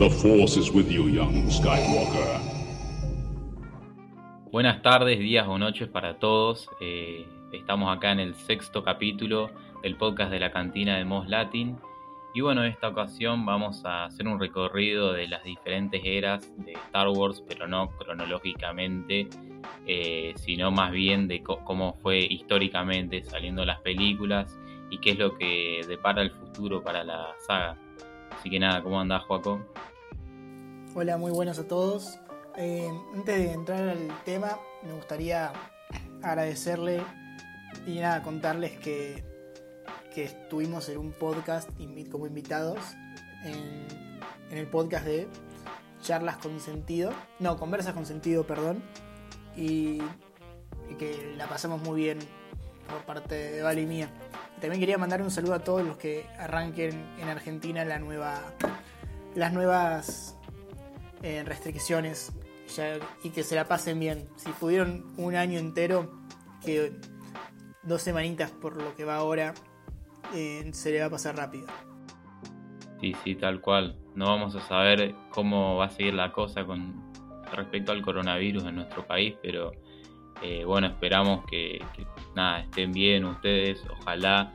The Force is with you, young Skywalker. Buenas tardes, días o noches para todos. Eh, estamos acá en el sexto capítulo del podcast de la cantina de Mos Latin. Y bueno, en esta ocasión vamos a hacer un recorrido de las diferentes eras de Star Wars, pero no cronológicamente, eh, sino más bien de cómo fue históricamente saliendo las películas y qué es lo que depara el futuro para la saga. Así que nada, ¿cómo andás, Joaco? Hola, muy buenos a todos. Eh, antes de entrar al tema, me gustaría agradecerle y nada, contarles que, que estuvimos en un podcast como invitados en, el podcast de Charlas con Sentido, no, Conversas con Sentido, perdón, y, y que la pasamos muy bien por parte de Vale y mía. También quería mandar un saludo a todos los que arranquen en Argentina las nuevas eh, restricciones y que se la pasen bien. Si pudieron un año entero, que dos semanitas por lo que va ahora, eh, se le va a pasar rápido. Sí, sí, tal cual. No vamos a saber cómo va a seguir la cosa con respecto al coronavirus en nuestro país, pero eh, bueno, esperamos que, nada, estén bien ustedes, ojalá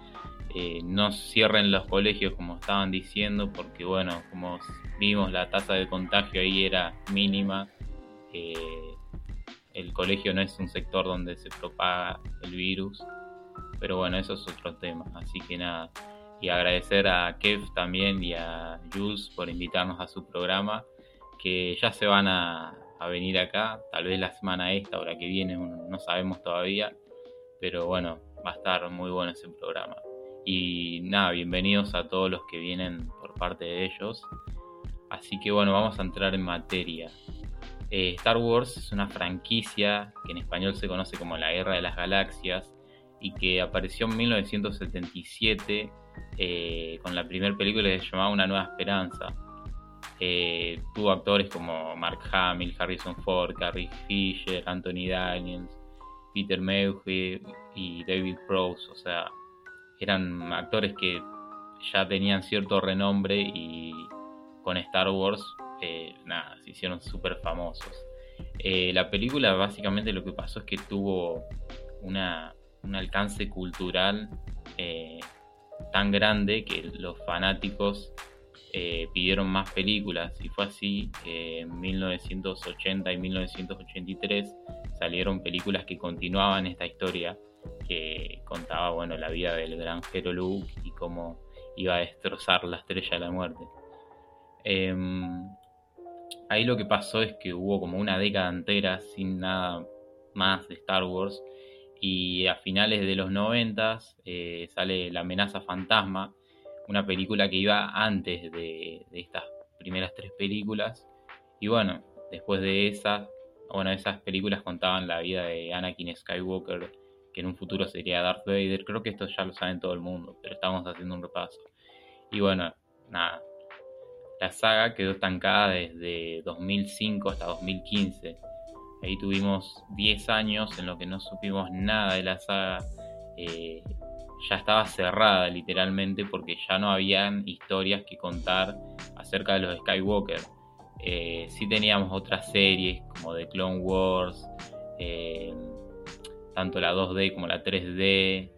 eh, no cierren los colegios como estaban diciendo, porque bueno, como vimos la tasa de contagio ahí era mínima, el colegio no es un sector donde se propaga el virus, pero bueno, eso es otro tema, así que nada, y agradecer a Kev también y a Jules por invitarnos a su programa, que ya se van a, a venir acá, tal vez la semana esta o la que viene, no sabemos todavía, pero bueno, va a estar muy bueno ese programa. Y nada, bienvenidos a todos los que vienen por parte de ellos. Así que bueno, vamos a entrar en materia. Eh, Star Wars es una franquicia que en español se conoce como la Guerra de las Galaxias y que apareció en 1977 eh, con la primera película que se llamaba Una Nueva Esperanza. Eh, tuvo actores como Mark Hamill, Harrison Ford, Carrie Fisher, Anthony Daniels, Peter Mayhew y David Prowse, o sea, eran actores que ya tenían cierto renombre y con Star Wars, eh, nada, se hicieron súper famosos. Eh, la película básicamente lo que pasó es que tuvo una, un alcance cultural eh, tan grande que los fanáticos pidieron más películas y fue así que en 1980 y 1983 salieron películas que continuaban esta historia que contaba bueno, la vida del granjero Luke y cómo iba a destrozar la estrella de la muerte. Em, ahí lo que pasó es que hubo como una década entera sin nada más de Star Wars y a finales de los 90 eh, sale La amenaza fantasma, una película que iba antes de, de, estas primeras tres películas y bueno, después de esas, bueno, esas películas contaban la vida de Anakin Skywalker que en un futuro sería Darth Vader. Creo que esto ya lo saben todo el mundo, pero estamos haciendo un repaso. Y bueno, nada. La saga quedó estancada desde 2005 hasta 2015. Ahí tuvimos 10 años en lo que no supimos nada de la saga. Eh, ya estaba cerrada literalmente porque ya no habían historias que contar acerca de los Skywalker. Eh, sí teníamos otras series como The Clone Wars, eh, tanto la 2D como la 3D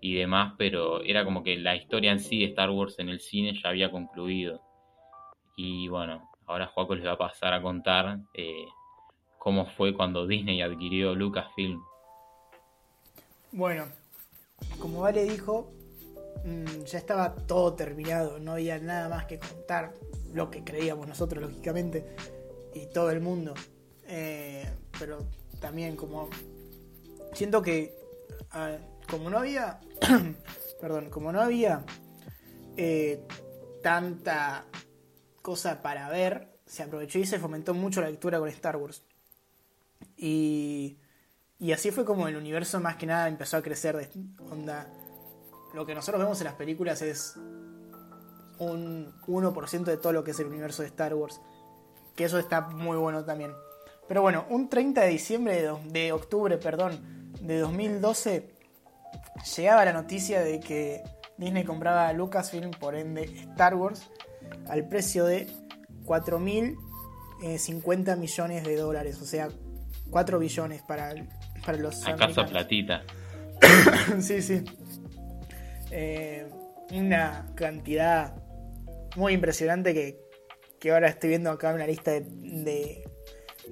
y demás, pero era como que la historia en sí de Star Wars en el cine ya había concluido. Y bueno, ahora Juaco les va a pasar a contar eh, cómo fue cuando Disney adquirió Lucasfilm. Bueno, como Vale dijo, mm, ya estaba todo terminado, no había nada más que contar, lo que creíamos nosotros, lógicamente, y todo el mundo. Eh, pero también como siento que como no había, perdón, como no había eh, tanta cosa para ver, se aprovechó y se fomentó mucho la lectura con Star Wars. Y, y así fue como el universo más que nada empezó a crecer de onda. Lo que nosotros vemos en las películas es un 1% de todo lo que es el universo de Star Wars. Que eso está muy bueno también. Pero bueno, un 30 de diciembre de, de octubre, perdón, de 2012 llegaba la noticia de que Disney compraba a Lucasfilm, por ende Star Wars, al precio de 4.050 millones de dólares, o sea, 4 billones para, para los... ¿Acaso platita? sí, sí. Eh, una cantidad muy impresionante que, que, ahora estoy viendo acá una lista de,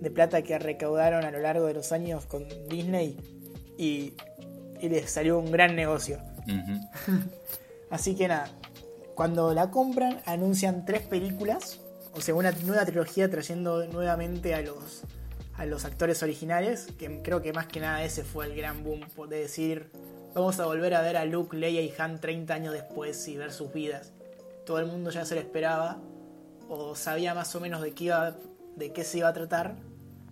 de, plata que recaudaron a lo largo de los años con Disney y, y les salió un gran negocio. Así que nada, cuando la compran anuncian tres películas, o sea, una nueva trilogía trayendo nuevamente a los, a los actores originales, que creo que más que nada ese fue el gran boom de decir, vamos a volver a ver a Luke, Leia y Han 30 años después y ver sus vidas. Todo el mundo ya se lo esperaba o sabía más o menos de qué, iba, de qué se iba a tratar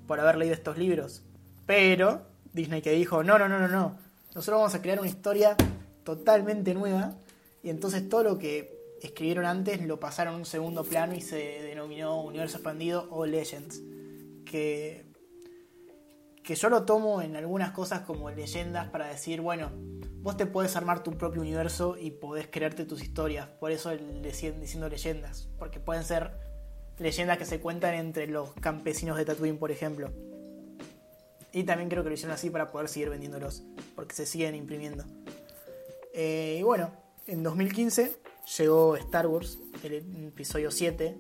por haber leído estos libros. Pero Disney que dijo, no, no, no, no, no, nosotros vamos a crear una historia totalmente nueva y entonces todo lo que escribieron antes lo pasaron a un segundo plano y se denominó Universo Expandido o Legends. Que, que yo lo tomo en algunas cosas como leyendas para decir, bueno, vos te puedes armar tu propio universo y podés crearte tus historias. Por eso le siguen diciendo leyendas. Porque pueden ser leyendas que se cuentan entre los campesinos de Tatooine, por ejemplo. Y también creo que lo hicieron así para poder seguir vendiéndolos. Porque se siguen imprimiendo. Eh, y bueno, en 2015 llegó Star Wars, el episodio 7,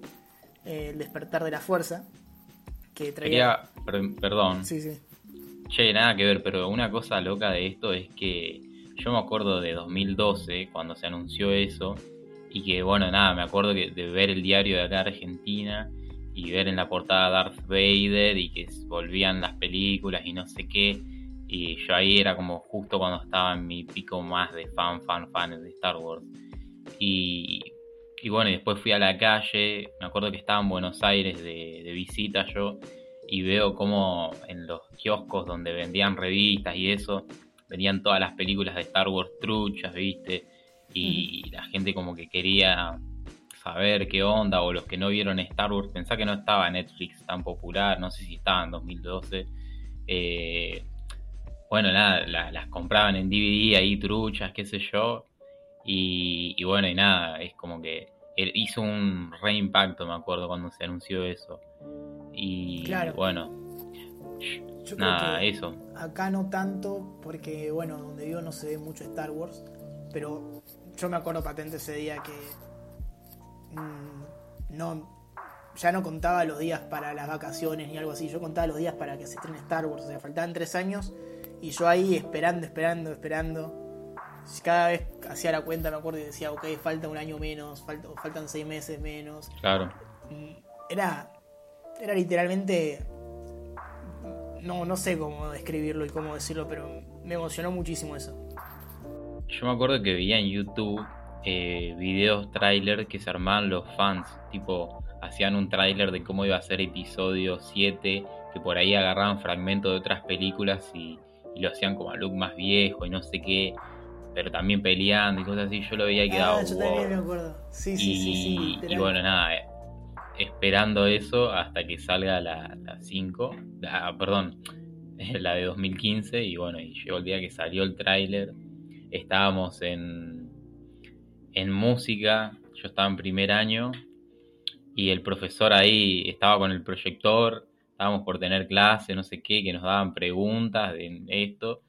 eh, El despertar de la fuerza, que traía... perdón. Sí, sí. Che, nada que ver, pero una cosa loca de esto es que yo me acuerdo de 2012, cuando se anunció eso, y que bueno, nada, me acuerdo que de ver el diario de acá Argentina y ver en la portada Darth Vader y que volvían las películas y no sé qué. Y yo ahí era como justo cuando estaba en mi pico más de fan, fan, fan de Star Wars. Y, y bueno, y después fui a la calle, me acuerdo que estaba en Buenos Aires de, de visita yo, y veo como en los kioscos donde vendían revistas y eso, venían todas las películas de Star Wars truchas, ¿viste? Y la gente como que quería saber qué onda, o los que no vieron Star Wars, pensá que no estaba Netflix tan popular, no sé si estaba en 2012. Eh, bueno, nada, las compraban en DVD ahí truchas, qué sé yo. Y, bueno, y nada, es como que hizo un reimpacto, me acuerdo, cuando se anunció eso. Y bueno, nada, eso. Acá no tanto, porque bueno, donde vivo no se ve mucho Star Wars, pero yo me acuerdo patente ese día que no ya no contaba los días para las vacaciones ni algo así, yo contaba los días para que se estrene Star Wars, o sea, faltaban tres años y yo ahí esperando, esperando, esperando cada vez hacía la cuenta, me acuerdo y decía, ok, falta un año menos, faltan seis meses menos. Claro. Era, era literalmente, no, no sé cómo describirlo y cómo decirlo, pero me emocionó muchísimo eso. Yo me acuerdo que veía en YouTube eh, videos trailer que se armaban los fans, tipo, hacían un trailer de cómo iba a ser episodio 7, que por ahí agarraban fragmentos de otras películas y, y lo hacían como a look más viejo y no sé qué pero también peleando y cosas así, yo lo veía y quedaba. Ah, yo también me acuerdo. Sí, sí, y, sí, y bueno, nada, eh, esperando eso hasta que salga la 5, perdón, la de 2015, y bueno, y llegó el día que salió el tráiler, estábamos en, en música, yo estaba en primer año, y el profesor ahí estaba con el proyector, estábamos por tener clase, no sé qué, que nos daban preguntas de esto,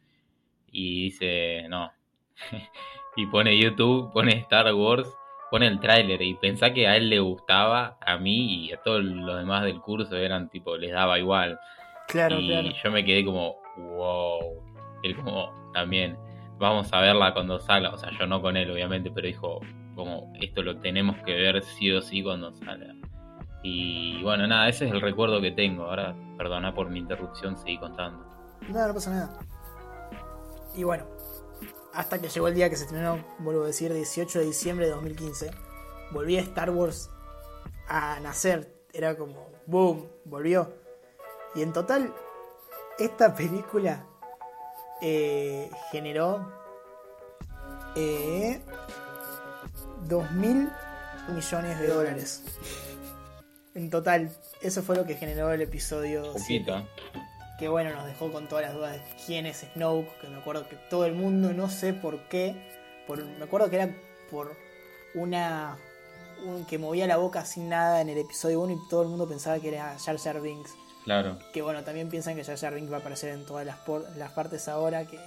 y dice, no, y pone YouTube, pone Star Wars, pone el tráiler y pensá que a él le gustaba, a mí y a todos los demás del curso eran tipo, les daba igual. Claro, y yo me quedé como, wow. Él como también, vamos a verla cuando salga. O sea, yo no con él, obviamente, pero dijo, como, esto lo tenemos que ver sí o sí cuando salga. Y bueno, nada, ese es el recuerdo que tengo. Ahora, perdona por mi interrupción, seguí contando. No, no pasa nada. Y bueno, hasta que llegó el día que se estrenó, vuelvo a decir, 18 de diciembre de 2015. Volví a Star Wars a nacer. Era como, boom, volvió. Y en total, esta película eh, generó eh, 2 mil millones de dólares. En total, eso fue lo que generó el episodio que bueno, nos dejó con todas las dudas de quién es Snoke, que me acuerdo que todo el mundo, no sé por qué, por, me acuerdo que era por una un que movía la boca sin nada en el episodio 1 y todo el mundo pensaba que era Jar Jar Binks. Claro. Que bueno, también piensan que Jar Jar va a aparecer en todas las, por- las partes ahora, que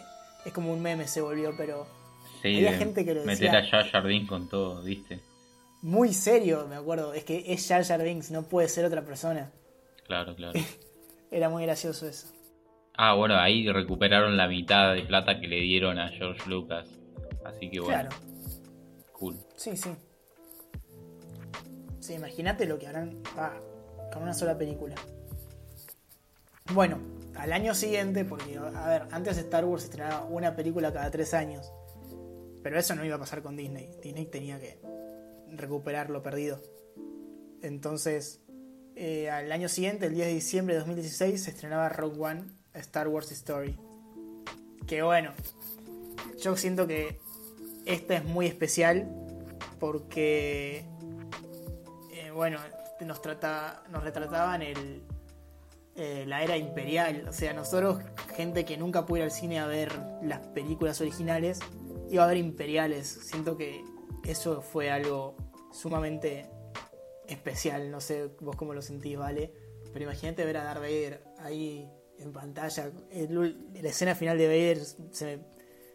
es como un meme se volvió, pero Sí, Había gente que lo meter decía. a Jar Jar Binks con todo, ¿viste? muy serio, me acuerdo. Es que es Jar Jar Binks, no puede ser otra persona. Claro, claro. Era muy gracioso eso. Ah, bueno, ahí recuperaron la mitad de plata que le dieron a George Lucas. Así que bueno, Claro, cool. sí, sí. Sí, imagínate lo que harán ah, con una sola película. Bueno, al año siguiente, porque, a ver, antes Star Wars estrenaba una película cada tres años. Pero eso no iba a pasar con Disney. Disney tenía que recuperar lo perdido. Entonces, eh, al año siguiente, el 10 de diciembre de 2016, se estrenaba Rogue One, Star Wars Story. Que bueno, yo siento que esta es muy especial porque, eh, bueno, nos, trata, nos retrataban el, eh, la era imperial. O sea, nosotros, gente que nunca pudo ir al cine a ver las películas originales, iba a ver imperiales. Siento que eso fue algo sumamente especial. No sé vos cómo lo sentís, ¿vale? Pero imagínate ver a Darth Vader ahí en pantalla. El la escena final de Vader se me,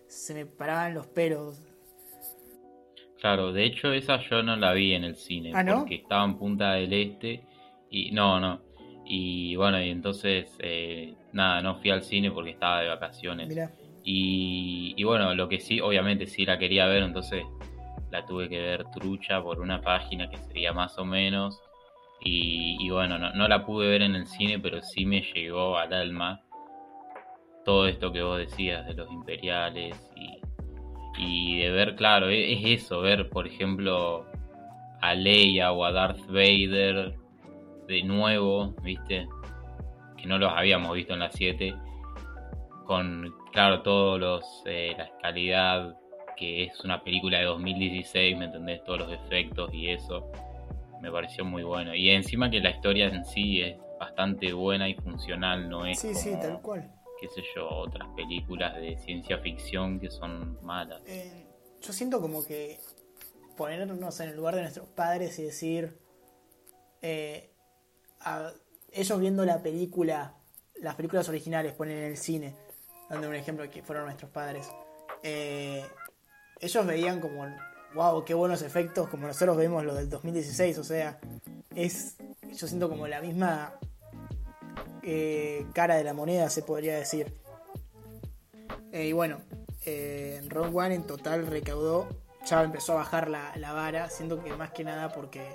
se me paraban los pelos. Claro, de hecho esa yo no la vi en el cine, ¿Ah, no? porque estaba en Punta del Este y no, no. Y bueno, y entonces eh, nada, no fui al cine porque estaba de vacaciones. Mirá. Y, y bueno, lo que sí, obviamente sí la quería ver, entonces la tuve que ver trucha por una página que sería más o menos. Y, y bueno, no, no la pude ver en el cine, pero sí me llegó al alma todo esto que vos decías de los imperiales y, y de ver, claro, e- es eso, ver por ejemplo a Leia o a Darth Vader de nuevo, ¿viste? Que no los habíamos visto en las 7 con claro todos los eh, la calidad que es una película de 2016 me entendés todos los efectos y eso me pareció muy bueno y encima que la historia en sí es bastante buena y funcional no es Sí, sí, tal cual. qué sé yo otras películas de ciencia ficción que son malas Eh, yo siento como que ponernos en el lugar de nuestros padres y decir, eh, ellos viendo la película, las películas originales, ponen en el cine, dando un ejemplo que fueron nuestros padres, eh, ellos veían como, wow, qué buenos efectos, como nosotros vemos lo del 2016, o sea, es, yo siento como la misma eh, cara de la moneda, se podría decir. Eh, y bueno, eh, Rogue One en total recaudó, ya empezó a bajar la, la vara, siendo que más que nada porque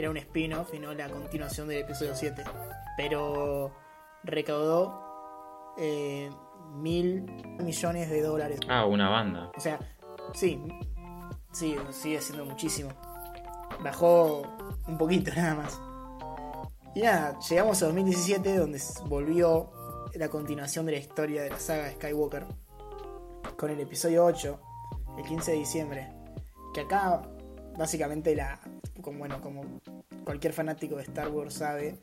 era un spin-off y no la continuación del episodio 7. Pero recaudó eh, mil millones de dólares. ah una banda O sea, sí, sí, sigue siendo muchísimo. Bajó un poquito nada más. Y nada, llegamos a 2017 donde volvió la continuación de la historia de la saga de Skywalker con el episodio 8, el 15 de diciembre. Que acá, básicamente, la, como, bueno, como cualquier fanático de Star Wars sabe,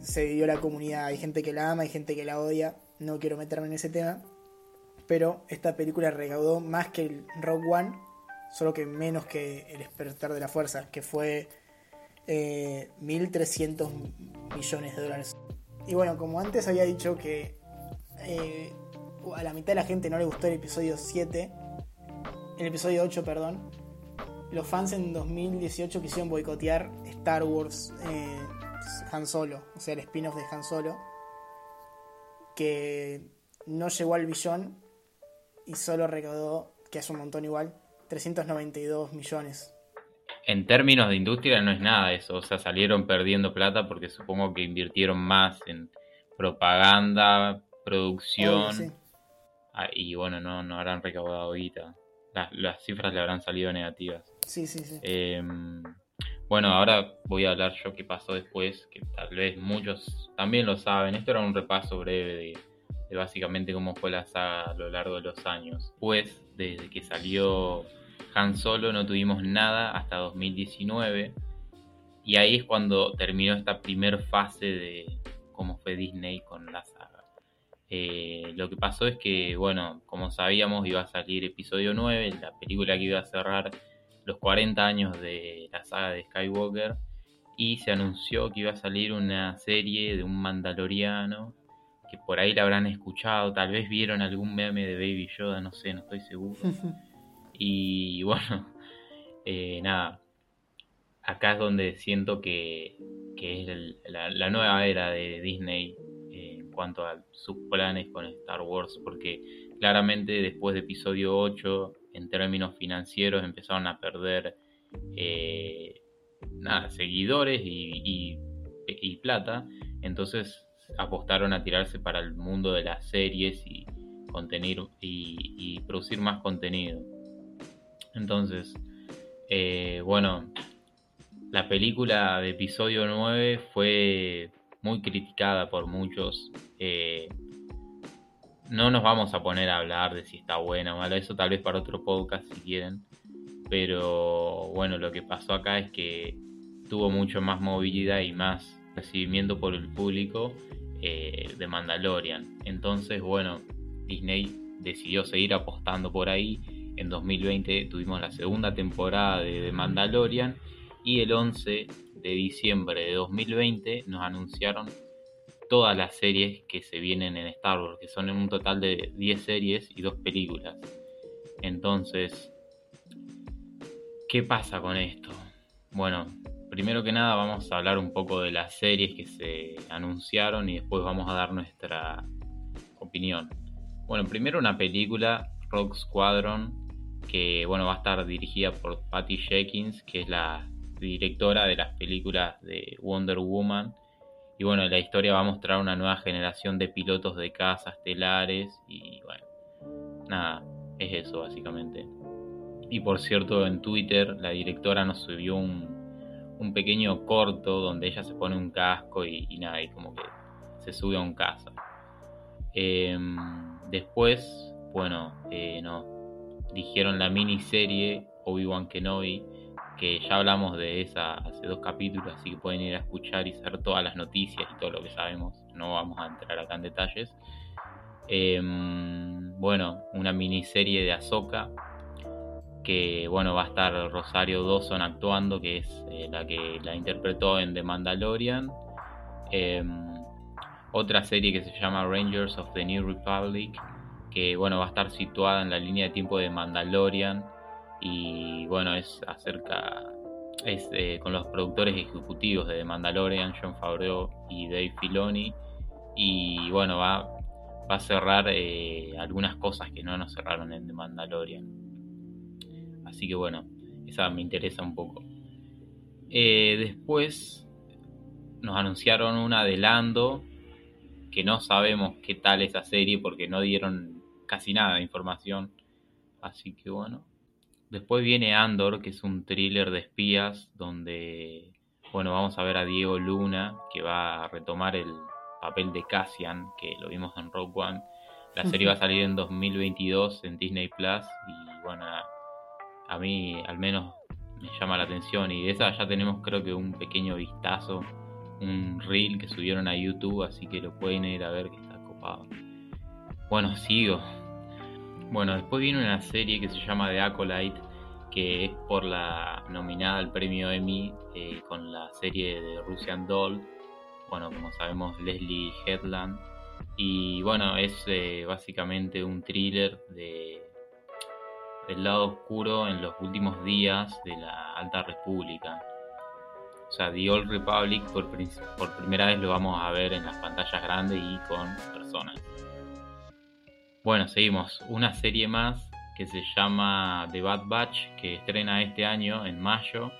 se dividió la comunidad. Hay gente que la ama, hay gente que la odia. No quiero meterme en ese tema. Pero esta película recaudó más que el Rogue One, solo que menos que El Despertar de la Fuerza, que fue eh, 1.300 millones de dólares. Y bueno, como antes había dicho que eh, a la mitad de la gente no le gustó el episodio 7, el episodio 8, perdón, los fans en 2018 quisieron boicotear Star Wars eh, Han Solo, o sea, el spin-off de Han Solo, que no llegó al billón y solo recaudó, que es un montón igual, 392 millones. En términos de industria no es nada eso, o sea, salieron perdiendo plata porque supongo que invirtieron más en propaganda, producción, sí. ah, y bueno, no, no habrán recaudado guita. Las, las cifras le habrán salido negativas. Sí, sí, sí. Eh, bueno, ahora voy a hablar yo qué pasó después, que tal vez muchos también lo saben. Esto era un repaso breve de, de básicamente cómo fue la saga a lo largo de los años. Pues, desde que salió Han Solo no tuvimos nada hasta 2019. Y ahí es cuando terminó esta primer fase de cómo fue Disney con la saga. Eh, lo que pasó es que, bueno, como sabíamos, iba a salir episodio 9, la película que iba a cerrar los 40 años de la saga de Skywalker y se anunció que iba a salir una serie de un mandaloriano que por ahí la habrán escuchado, tal vez vieron algún meme de Baby Yoda, no sé, no estoy seguro. y bueno, eh, nada, acá es donde siento que, es la, nueva era de Disney eh, en cuanto a sus planes con Star Wars, porque claramente después de episodio 8, en términos financieros, empezaron a perder eh, nada, seguidores y, plata, entonces apostaron a tirarse para el mundo de las series y, y, producir más contenido. Entonces, eh, bueno, la película de episodio 9 fue muy criticada por muchos. Eh, no nos vamos a poner a hablar de si está buena o mala, eso tal vez para otro podcast si quieren. Pero bueno, lo que pasó acá es que tuvo mucho más movilidad y más recibimiento por el público eh, de Mandalorian. Entonces, bueno, Disney decidió seguir apostando por ahí. En 2020 tuvimos la segunda temporada de The Mandalorian y el 11 de diciembre de 2020 nos anunciaron todas las series que se vienen en Star Wars, que son en un total de 10 series y 2 películas. Entonces, ¿qué pasa con esto? Bueno, primero que nada vamos a hablar un poco de las series que se anunciaron y después vamos a dar nuestra opinión. Bueno, primero una película, Rock Squadron, que bueno, va a estar dirigida por Patty Jenkins, que es la directora de las películas de Wonder Woman. Y bueno, la historia va a mostrar una nueva generación de pilotos de casas estelares y bueno, nada, es eso básicamente. Y por cierto, en Twitter la directora nos subió un, un pequeño corto donde ella se pone un casco y, nada, y como que se sube a un caza. Em, después, bueno, eh, nos dijeron la miniserie Obi-Wan Kenobi, que ya hablamos de esa hace dos capítulos, así que pueden ir a escuchar y saber todas las noticias y todo lo que sabemos. No vamos a entrar acá en detalles. Em, bueno, una miniserie de Ahsoka que bueno va a estar Rosario Dawson actuando, que es eh, la que la interpretó en The Mandalorian. Em, otra serie que se llama Rangers of the New Republic, que bueno va a estar situada en la línea de tiempo de Mandalorian y bueno es acerca es eh, con los productores ejecutivos de Mandalorian, John Favreau y Dave Filoni y bueno va, va a cerrar eh, algunas cosas que no nos cerraron en The Mandalorian. Así que bueno, esa me interesa un poco. Eh, después nos anunciaron un adelanto que no sabemos qué tal esa serie porque no dieron casi nada de información. Así que bueno. Después viene Andor, que es un thriller de espías donde, bueno, vamos a ver a Diego Luna, que va a retomar el papel de Cassian, que lo vimos en Rogue One. La serie va a salir en 2022 en Disney Plus y bueno, a mí al menos me llama la atención y de esa ya tenemos creo que un pequeño vistazo, un reel que subieron a YouTube, así que lo pueden ir a ver que está copado. Bueno, sigo. Bueno, después viene una serie que se llama The Acolyte, que es por la nominada al premio Emmy eh, con la serie de Russian Doll. Bueno, como sabemos, Leslie Headland. Y bueno, es eh, básicamente un thriller de el lado oscuro en los últimos días de la Alta República. O sea, The Old Republic por, por primera vez lo vamos a ver en las pantallas grandes y con personas. Bueno, seguimos. Una serie más que se llama The Bad Batch, que estrena este año en mayo.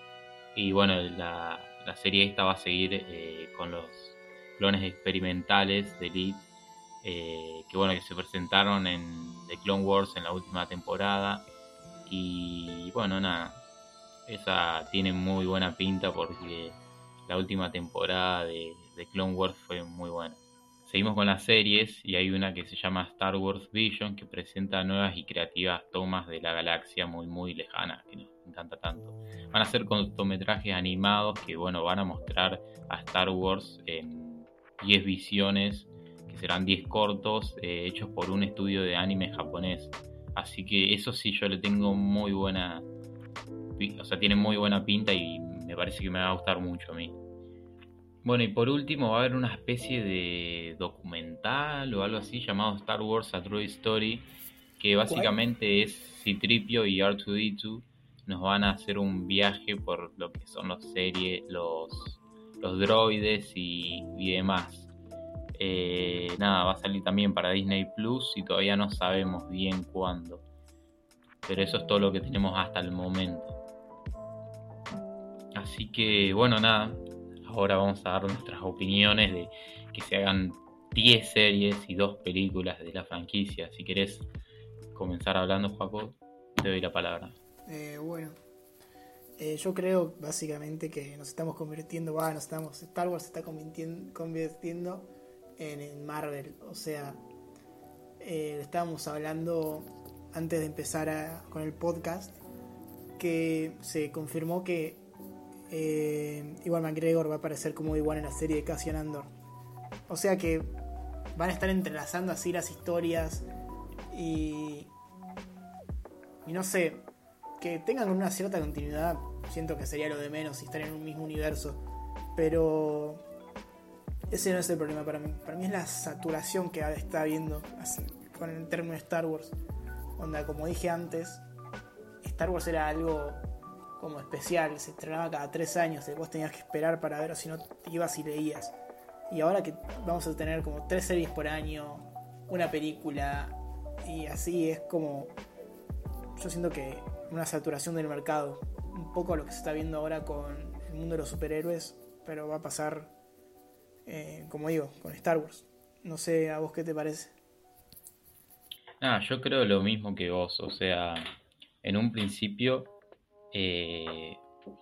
Y bueno, la, serie esta va a seguir eh, con los clones experimentales de Elite, eh, que bueno, que se presentaron en The Clone Wars en la última temporada y bueno, nada, esa tiene muy buena pinta porque la última temporada de, Clone Wars fue muy buena. Seguimos con las series y hay una que se llama Star Wars Vision que presenta nuevas y creativas tomas de la galaxia muy muy lejana que nos encanta tanto. Van a ser cortometrajes animados que bueno van a mostrar a Star Wars en 10 visiones que serán 10 cortos eh, hechos por un estudio de anime japonés. Así que eso sí, yo le tengo muy buena, o sea, tiene muy buena pinta y me parece que me va a gustar mucho a mí. Bueno, y por último va a haber una especie de documental o algo así llamado Star Wars A True Story, que básicamente es Citripio y R2D2 nos van a hacer un viaje por lo que son los series, los, los droides y, demás. Eh, nada, va a salir también para Disney Plus y todavía no sabemos bien cuándo. Pero eso es todo lo que tenemos hasta el momento. Así que bueno, nada, ahora vamos a dar nuestras opiniones de que se hagan 10 series y 2 películas de la franquicia. Si querés comenzar hablando, Juaco, te doy la palabra. Eh, bueno, eh, yo creo básicamente que nos estamos convirtiendo, va, nos estamos, Star Wars se está convirtiendo, en, Marvel. O sea, eh, estábamos hablando antes de empezar con el podcast que se confirmó que eh, Iwan McGregor va a aparecer como igual en la serie de Cassian Andor. O sea que van a estar entrelazando así las historias y, y no sé, que tengan una cierta continuidad, siento que sería lo de menos si están en un mismo universo. Pero ese no es el problema para mí. Para mí es la saturación que está habiendo con el término Star Wars. Onda, como dije antes, Star Wars era algo como especial, se estrenaba cada tres años, y vos tenías que esperar para ver si no ibas y leías. Y ahora que vamos a tener como tres series por año, una película, y así es como. Yo siento que una saturación del mercado. Un poco lo que se está viendo ahora con el mundo de los superhéroes, pero va a pasar, eh, como digo, con Star Wars. No sé a vos qué te parece. Ah, yo creo lo mismo que vos, o sea, en un principio eh,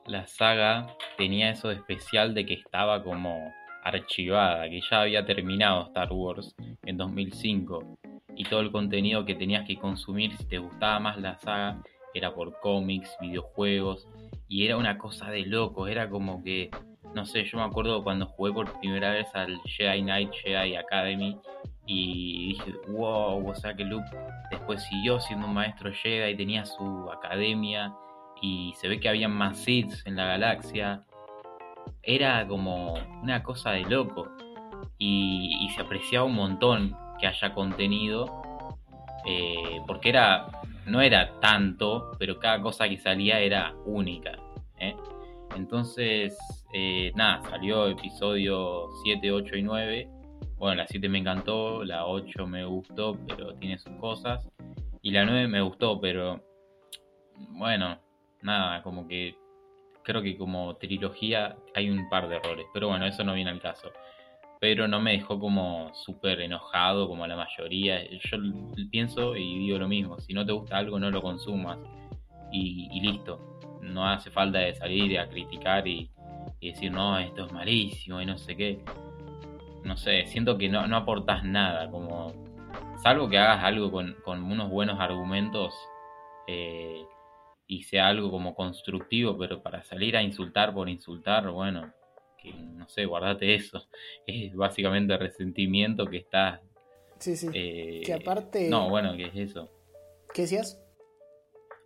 la saga tenía eso de especial de que estaba como archivada, que ya había terminado Star Wars en 2005 y todo el contenido que tenías que consumir si te gustaba más la saga era por cómics, videojuegos, y era una cosa de loco, era como que, no sé, yo me acuerdo cuando jugué por primera vez al Jedi Knight Jedi Academy y dije, wow, o sea que Luke después siguió siendo un maestro Jedi tenía su academia y se ve que había más Sith en la galaxia. Era como una cosa de loco y, y se apreciaba un montón que haya contenido eh, porque era no era tanto, pero cada cosa que salía era única. ¿eh? Entonces, eh, nada, salió episodio 7, 8 y 9. Bueno, la 7 me encantó, la 8 me gustó, pero tiene sus cosas. Y la 9 me gustó, pero bueno, nada, como que creo que como trilogía hay un par de errores. Pero bueno, eso no viene al caso pero no me dejó como súper enojado como la mayoría. Yo pienso y digo lo mismo, si no te gusta algo no lo consumas y, listo. No hace falta de salir a criticar y, decir, no, esto es malísimo y no sé qué. No sé, siento que no, no aportas nada, como salvo que hagas algo con, unos buenos argumentos eh, y sea algo como constructivo, pero para salir a insultar por insultar, bueno, no sé, guardate eso. Es básicamente resentimiento que está... Sí, sí. Eh, que aparte... No, bueno, que es eso. ¿Qué decías?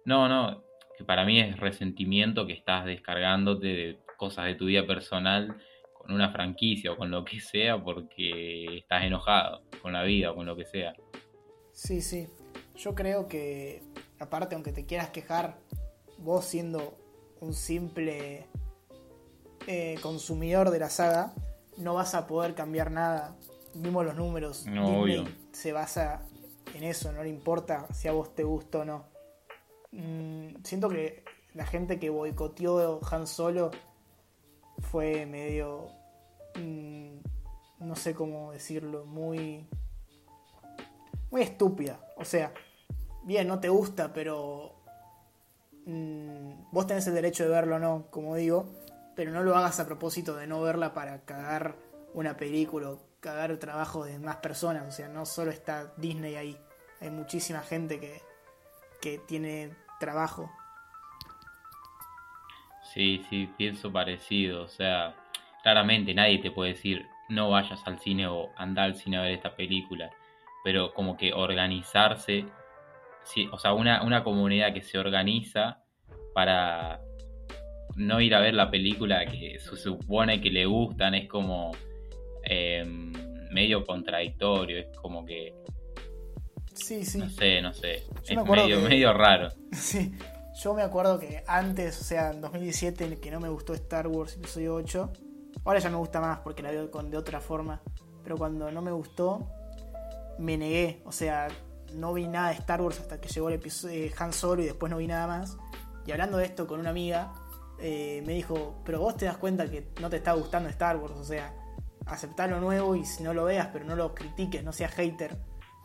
No, no, que para mí es resentimiento que estás descargándote de cosas de tu vida personal con una franquicia o con lo que sea porque estás enojado con la vida o con lo que sea. Sí, sí. Yo creo que, aparte, aunque te quieras quejar, vos siendo un simple eh, consumidor de la saga, no vas a poder cambiar nada. Vimos los números. No, se basa en eso, no le importa si a vos te gusta o no. Mm, siento que la gente que boicoteó Han Solo fue medio. Mm, no sé cómo decirlo, muy. muy estúpida. O sea, bien, no te gusta, pero. Mm, vos tenés el derecho de verlo o no, como digo pero no lo hagas a propósito de no verla para cagar una película o cagar el trabajo de más personas. O sea, no solo está Disney ahí, hay muchísima gente que, que tiene trabajo. Sí, sí, pienso parecido. O sea, claramente nadie te puede decir no vayas al cine o anda al cine a ver esta película. Pero como que organizarse, sí, o sea, una, una comunidad que se organiza para no ir a ver la película que se supone que le gustan es como eh, medio contradictorio, es como que... Sí, sí. No sé, no sé. Yo es me medio, que- medio raro. Sí, yo me acuerdo que antes, o sea, en 2017, en el que no me gustó Star Wars Episodio 8, ahora ya me gusta más porque la veo con, de otra forma, pero cuando no me gustó, me negué, o sea, no vi nada de Star Wars hasta que llegó el episodio Han Solo y después no vi nada más. Y hablando de esto con una amiga, eh, me dijo, pero vos te das cuenta que no te está gustando Star Wars, o sea, aceptá lo nuevo y si no lo veas, pero no lo critiques, no seas hater.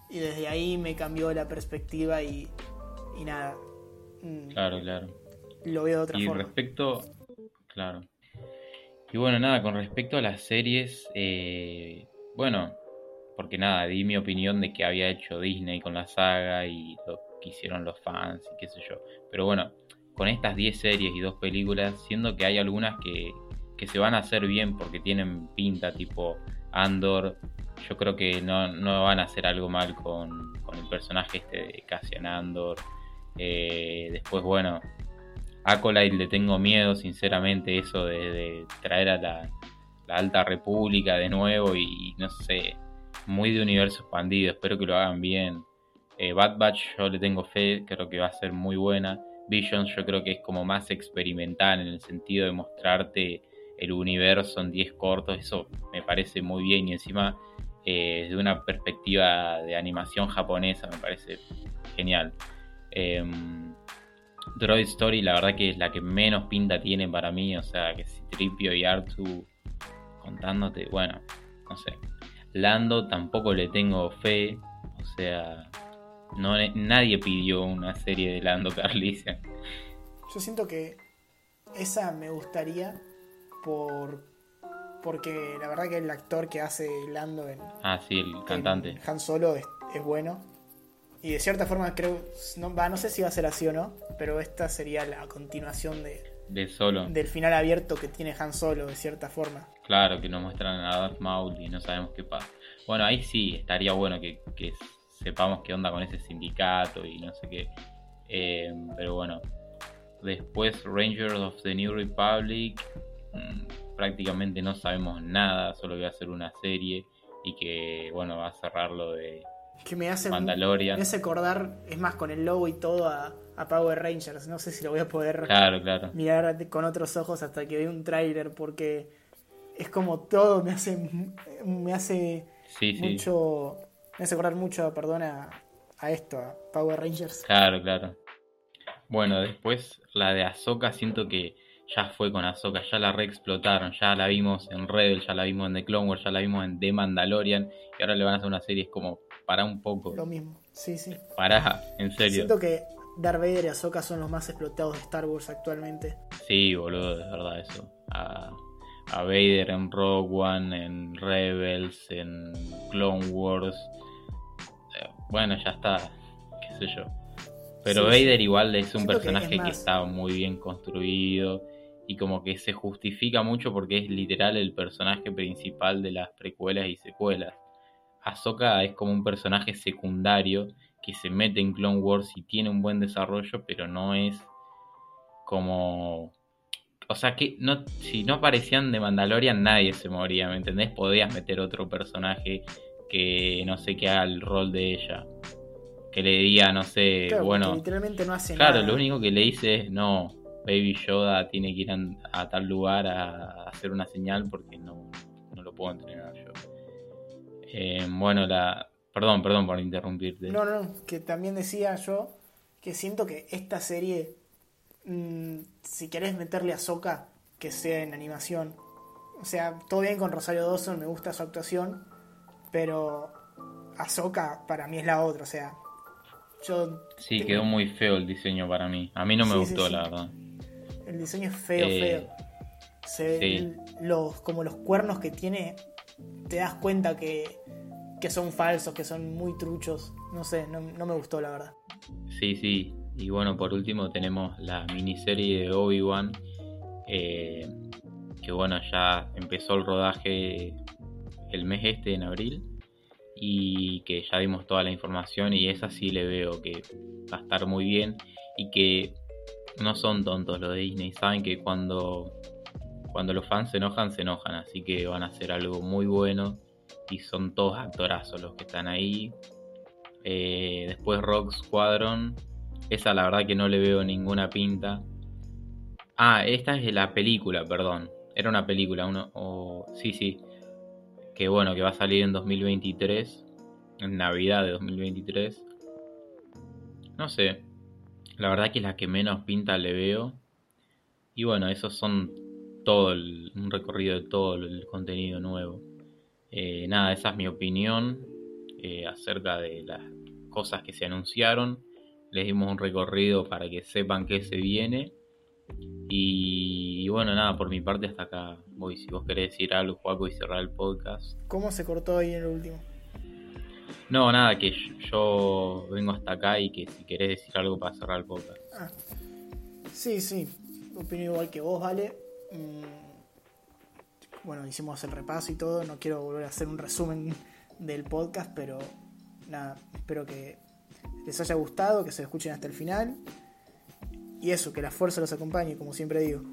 Y desde ahí me cambió la perspectiva y, y nada. mm, Claro, claro. Lo veo de otra Y forma. respecto, claro. Y bueno, nada, con respecto a las series, eh, bueno, porque nada, di mi opinión de que había hecho Disney con la saga y lo que hicieron los fans y qué sé yo. Pero bueno, con estas 10 series y dos películas, siendo que hay algunas que, que se van a hacer bien porque tienen pinta tipo Andor, yo creo que no, no van a hacer algo mal con, con el personaje este de Cassian Andor. Eh, después, bueno, Acolyte le tengo miedo, sinceramente, eso de, de traer a la, la Alta República de nuevo y no sé, muy de universo expandido, espero que lo hagan bien. Eh, Bad Batch yo le tengo fe, creo que va a ser muy buena. Visions yo creo que es como más experimental en el sentido de mostrarte el universo en 10 cortos, eso me parece muy bien y encima eh, desde una perspectiva de animación japonesa me parece genial. Em, Droid Story, la verdad que es la que menos pinta tiene para mí. O sea, que si Tripio y Artu contándote, bueno, no sé. Lando tampoco le tengo fe. O sea, no, nadie pidió una serie de Lando Carlisian. Yo siento que esa me gustaría por porque la verdad que el actor que hace Lando en, Ah, sí, el cantante. Han Solo es, es bueno. Y de cierta forma creo, no, va, no sé si va a ser así o no, pero esta sería la continuación de, De solo. del final abierto que tiene Han Solo, de cierta forma. Claro, que nos muestran a Darth Maul y no sabemos qué pasa. Bueno, ahí sí estaría bueno que, que sepamos qué onda con ese sindicato y no sé qué. Eh, pero bueno, después Rangers of the New Republic. mmm, prácticamente no sabemos nada, solo que va a ser una serie y que, bueno, va a cerrar lo de Que me hace, Mandalorian. me hace acordar, es más, con el logo y todo a, a Power Rangers. No sé si lo voy a poder Claro, claro. mirar con otros ojos hasta que vea un tráiler porque es como todo me hace me hace Sí, sí. mucho me hace acordar mucho perdón a, a esto a Power Rangers Claro, claro. Bueno, después la de Ahsoka siento que ya fue con Ahsoka, ya la reexplotaron, ya la vimos en Rebel, ya la vimos en The Clone Wars, ya la vimos en The Mandalorian y ahora le van a hacer una serie, es como, para un poco, lo mismo sí sí para, en serio. siento que Darth Vader y Ahsoka son los más explotados de Star Wars actualmente Sí, boludo, es verdad eso. A, a Vader en Rogue One, en Rebels, en Clone Wars. Eh, Bueno, ya está, qué sé yo. Pero Sí. Vader igual es un que personaje es que, más- está muy bien construido y como que se justifica mucho porque es literal el personaje principal de las precuelas y secuelas. Ahsoka es como un personaje secundario que se mete en Clone Wars y tiene un buen desarrollo, pero no es como... O sea, que no, si no aparecían de Mandalorian nadie se moría, ¿me entendés? Podías meter otro personaje que no sé qué haga el rol de ella. Que le diga, no sé, Claro, bueno... literalmente no hace Claro, nada lo único que le dice es no, Baby Yoda tiene que ir a, a tal lugar a, a hacer una señal porque no, no lo puedo entrenar yo. Eh, bueno, la... Perdón, perdón por interrumpirte. no no que también decía yo que siento que esta serie mm, si querés meterle a Ahsoka que sea en animación o sea todo bien con Rosario Dawson me gusta su actuación pero Ahsoka para mí es la otra o sea yo sí, tengo- quedó muy feo el diseño para mí. A mí no me Sí, gustó, sí, sí. la verdad. El diseño es feo, Eh, feo. Se ven los, como los cuernos que tiene, te das cuenta que, que son falsos, que son muy truchos. No sé, no, no me gustó la verdad. Sí, sí. Y bueno, por último tenemos la miniserie de Obi-Wan. eh, que bueno, ya empezó el rodaje el mes este, en abril. Y que ya dimos toda la información. Y esa sí le veo que va a estar muy bien. Y que no son tontos los de Disney, saben que cuando, cuando los fans se enojan, se enojan, así que van a hacer algo muy bueno y son todos actorazos los que están ahí. Eh, después Rock Squadron, esa la verdad que no le veo ninguna pinta. Ah, esta es de la película, perdón. Era una película, uno, o sí, sí. Que bueno, que va a salir en 2023, en Navidad de 2023. No sé, la verdad que es la que menos pinta le veo. Y bueno, esos son todo el, un recorrido de todo el contenido nuevo. Eh, nada, esa es mi opinión eh, acerca de las cosas que se anunciaron. Les dimos un recorrido para que sepan qué se viene. Y, bueno, nada, por mi parte hasta acá voy. Si vos querés decir algo, Juaco, y cerrar el podcast. ¿Cómo se cortó ahí en el último? No, nada, que yo vengo hasta acá y que si querés decir algo para cerrar el podcast. Ah. Sí, sí, opino igual que vos, vale. Mm, bueno, hicimos el repaso y todo, no quiero volver a hacer un resumen del podcast, pero nada, espero que les haya gustado, que se escuchen hasta el final. Y eso, que la fuerza los acompañe, como siempre digo.